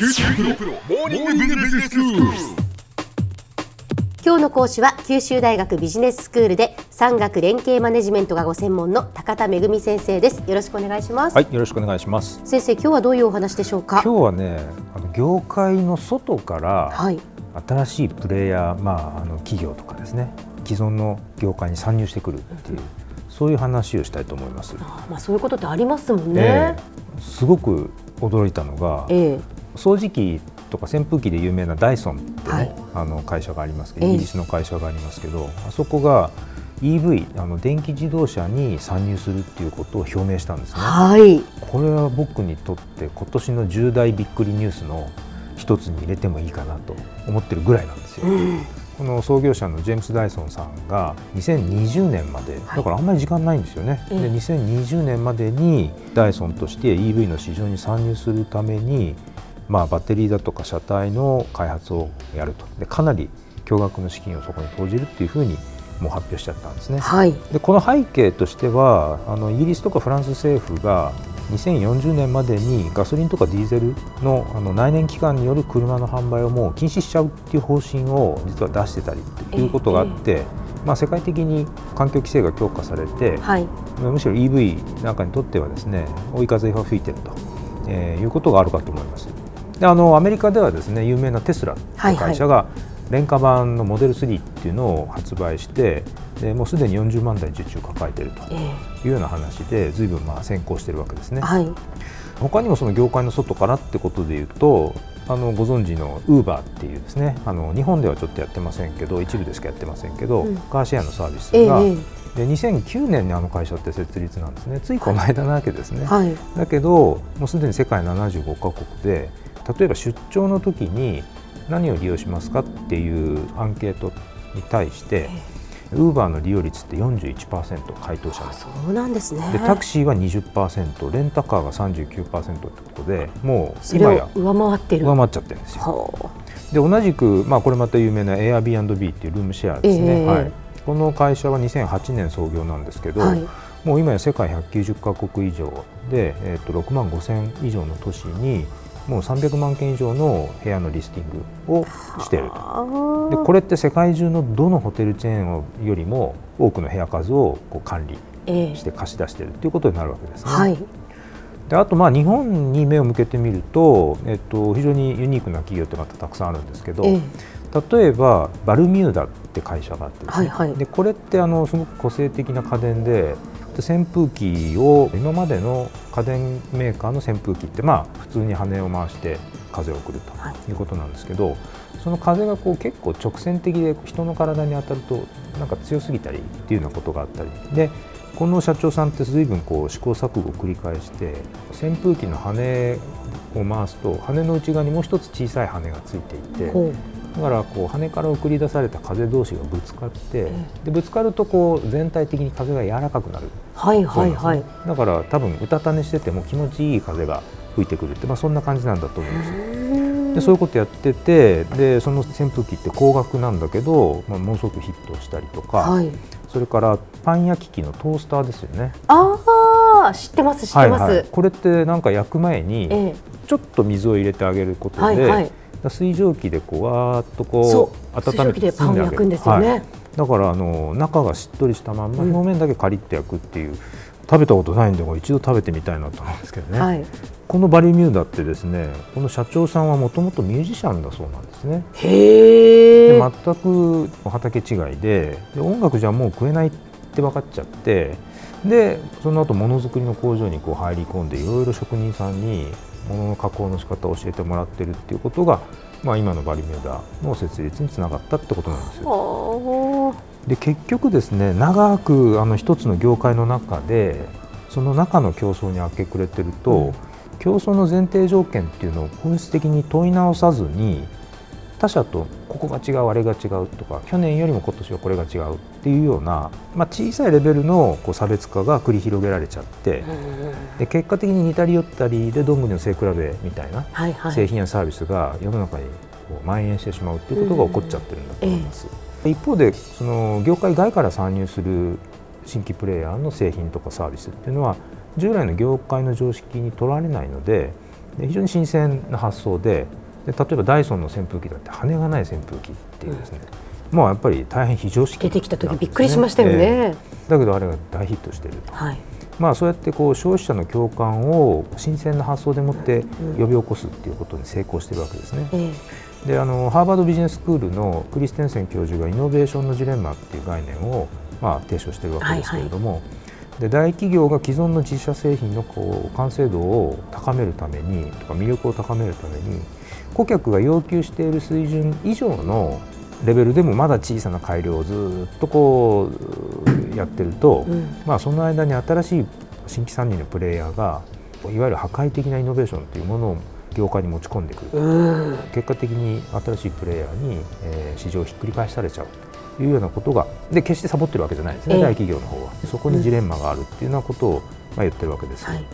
九州大学モーニングビジネススクール。今日の講師は九州大学ビジネススクールで産学連携マネジメントがご専門の高田恵先生です。よろしくお願いします、はい、よろしくお願いします。先生今日はどういうお話でしょうか？今日はね、あの業界の外からはい。新しいプレイヤー、まああの企業とかですね、既存の業界に参入してくるっていう、そういう話をしたいと思います。あまあそういうことってありますもんね。ええ。すごく驚いたのが、ええ掃除機とか扇風機で有名なダイソンってね、はい。あの会社がありますけど、ええ。イギリスの会社がありますけど、あそこが EV あの電気自動車に参入するっていうことを表明したんですね。はい。これは僕にとって今年の重大びっくりニュースの一つに入れてもいいかなと思ってるぐらいなんですよ。うん。この創業者のジェームス・ダイソンさんが2020年まで、だからあんまり時間ないんですよね、ええ。で2020年までにダイソンとして EV の市場に参入するために、まあ、バッテリーだとか車体の開発をやるとでかなり巨額の資金をそこに投じるっていうふうにもう発表しちゃったんですね。はいでこの背景としてはあのイギリスとかフランス政府が2040年までにガソリンとかディーゼルのあの内燃機関による車の販売をもう禁止しちゃうっていう方針を実は出してたりっていうことがあって、まあ、世界的に環境規制が強化されて、はいむしろ EV なんかにとってはですね追い風が吹いてると、えーいうことがあるかと思います。であのアメリカではですね有名なテスラはいの会社が廉価版のモデル3っていうのを発売してでもうすでに40万台受注を抱えているとえいうような話で随分まあ先行しているわけですね。え。はい。他にもその業界の外からってことでいうとあのご存知のウーバーっていうですねあの日本ではちょっとやってませんけど一部でしかやってませんけど、うん。カーシェアのサービスええが、え。で2009年にあの会社って設立なんですね。ついこの間なわけですね、えはい。だけどもうすでに世界75カ国で例えば出張の時に何を利用しますかっていうアンケートに対してウーバーの利用率って41%回答者。そうなんですね。でタクシーは20%レンタカーが39%ってことでもう今や上回ってる。上回っちゃってるんですよ。はで同じく、まあ、これまた有名な Airbnb っていうルームシェアですね、ええ。はい、この会社は2008年創業なんですけど、あはい。もう今や世界190カ国以上で、えー、と6万5千以上の都市にもう300万件以上の部屋のリスティングをしていると。あ。でこれって世界中のどのホテルチェーンよりも多くの部屋数をこう管理ええ。して貸し出しているということになるわけですね。はい。であとまあ日本に目を向けてみると、えっと、非常にユニークな企業ってまたたくさんあるんですけど、ええ。例えばバルミューダって会社があってですね、はいはい。でこれってあのすごく個性的な家電でで扇風機を今までの家電メーカーの扇風機ってまあ普通に羽を回して風を送るとはい。いうことなんですけど、その風がこう結構直線的で人の体に当たるとなんか強すぎたりっていうようなことがあったり。でこの社長さんって随分こう試行錯誤を繰り返して扇風機の羽を回すと羽の内側にもう一つ小さい羽がついていてだからこう羽から送り出された風同士がぶつかってえでぶつかるとこう全体的に風が柔らかくなる。はいはいはい。ね。だから多分うたた寝してても気持ちいい風が吹いてくるって、まあ、そんな感じなんだと思うんですよ。でそういうことやっててでその扇風機って高額なんだけど、まあ、ものすごくヒットしたりとか、はい。それからパン焼き器のトースターですよね。ああ知ってます知ってます、はいはい、これってなんか焼く前にえちょっと水を入れてあげることで、えはいはい水蒸気でこうわーっとそこうう温めて水蒸気でパンを焼くんですよね、はい。だからあの中がしっとりしたまんまうん。表面だけカリッと焼くっていう、食べたことないんで一度食べてみたいなと思うんですけどね、はい。このバリミューダってですねこの社長さんはもともとミュージシャンだそうなんですね。へえ、で全く畑違いでで音楽じゃもう食えないって分かっちゃってでその後ものづくりの工場にこう入り込んでいろいろ職人さんに物の加工の仕方を教えてもらってるっていうことが、まあ、今のバリミューダの設立につながったってことなんですよ。はで結局ですね長くあの一つの業界の中でその中の競争に明け暮れてると、うん競争の前提条件っていうのを本質的に問い直さずに他社とここが違うあれが違うとか去年よりも今年はこれが違うっていうような、まあ、小さいレベルのこう差別化が繰り広げられちゃってで結果的に似たり寄ったりでどんぐりの背比べみたいな製品やサービスが世の中にこう蔓延してしまうっていうことが起こっちゃってるんだと思います。一方でその業界外から参入する新規プレイヤーの製品とかサービスっていうのは従来の業界の常識にとらわれないのでで非常に新鮮な発想でで例えばダイソンの扇風機だって羽がない扇風機っていうですね、うん、まあやっぱり大変非常識、ね、出てきた時びっくりしましたよね、えー、だけどあれが大ヒットしていると、はい、まあそうやってこう消費者の共感を新鮮な発想でもって呼び起こすっていうことに成功しているわけですね。うんであのハーバードビジネススクールのクリステンセン教授がイノベーションのジレンマっていう概念を、まあ、提唱しているわけですけれども、はいはい、で大企業が既存の自社製品のこう完成度を高めるためにとか魅力を高めるために顧客が要求している水準以上のレベルでもまだ小さな改良をずっとこうやってると、うん、まあ、その間に新しい新規参入のプレイヤーがいわゆる破壊的なイノベーションというものを業界に持ち込んでくる、うん、結果的に新しいプレイヤーに、えー、市場をひっくり返されちゃう。というようなことがで決してサボってるわけじゃないですね、えー、大企業の方は。そこにジレンマがあるっていうようなことを、まあ、言ってるわけです。はい。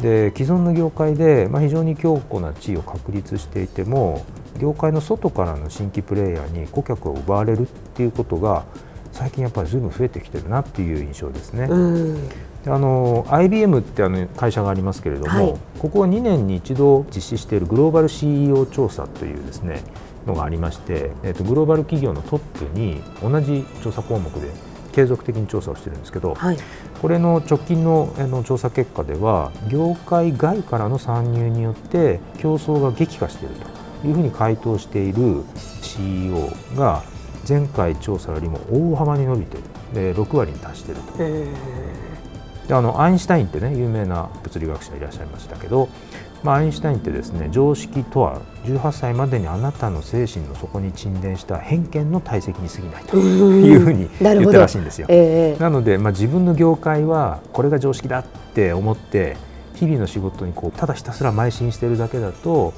で既存の業界で、まあ、非常に強固な地位を確立していても業界の外からの新規プレーヤーに顧客を奪われるっていうことが最近やっぱりずいぶん増えてきてるなっていう印象ですね。あの IBM ってあの会社がありますけれども、はい、ここは2年に一度実施しているグローバル CEO 調査というですねのがありまして、えーとグローバル企業のトップに同じ調査項目で継続的に調査をしてるんですけど、はい、これの直近のの調査結果では業界外からの参入によって競争が激化しているというふうに回答している CEO が前回調査よりも大幅に伸びているで6割に達していると。であのアインシュタインってね有名な物理学者いらっしゃいましたけどまあ、アインシュタインってですね常識とは18歳までにあなたの精神の底に沈殿した偏見の体積に過ぎないというふうに言ったらしいんですよ。えー、なので、まあ、自分の業界はこれが常識だって思って日々の仕事にこうただひたすら邁進してるだけだと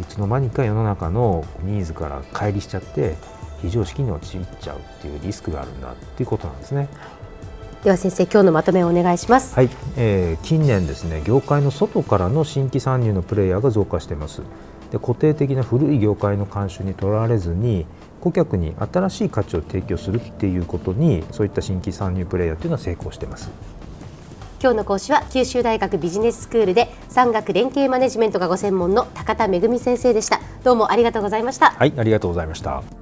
いつの間にか世の中のニーズから乖離しちゃって非常識に陥っちゃうっていうリスクがあるんだっていうことなんですね。では先生今日のまとめをお願いします。はい、えー、近年ですね業界の外からの新規参入のプレイヤーが増加しています。で固定的な古い業界の慣習にとらわれずに顧客に新しい価値を提供するっていうことにそういった新規参入プレイヤーというのは成功しています。今日の講師は九州大学ビジネススクールで産学連携マネジメントがご専門の高田仁先生でした。どうもありがとうございました。はいありがとうございました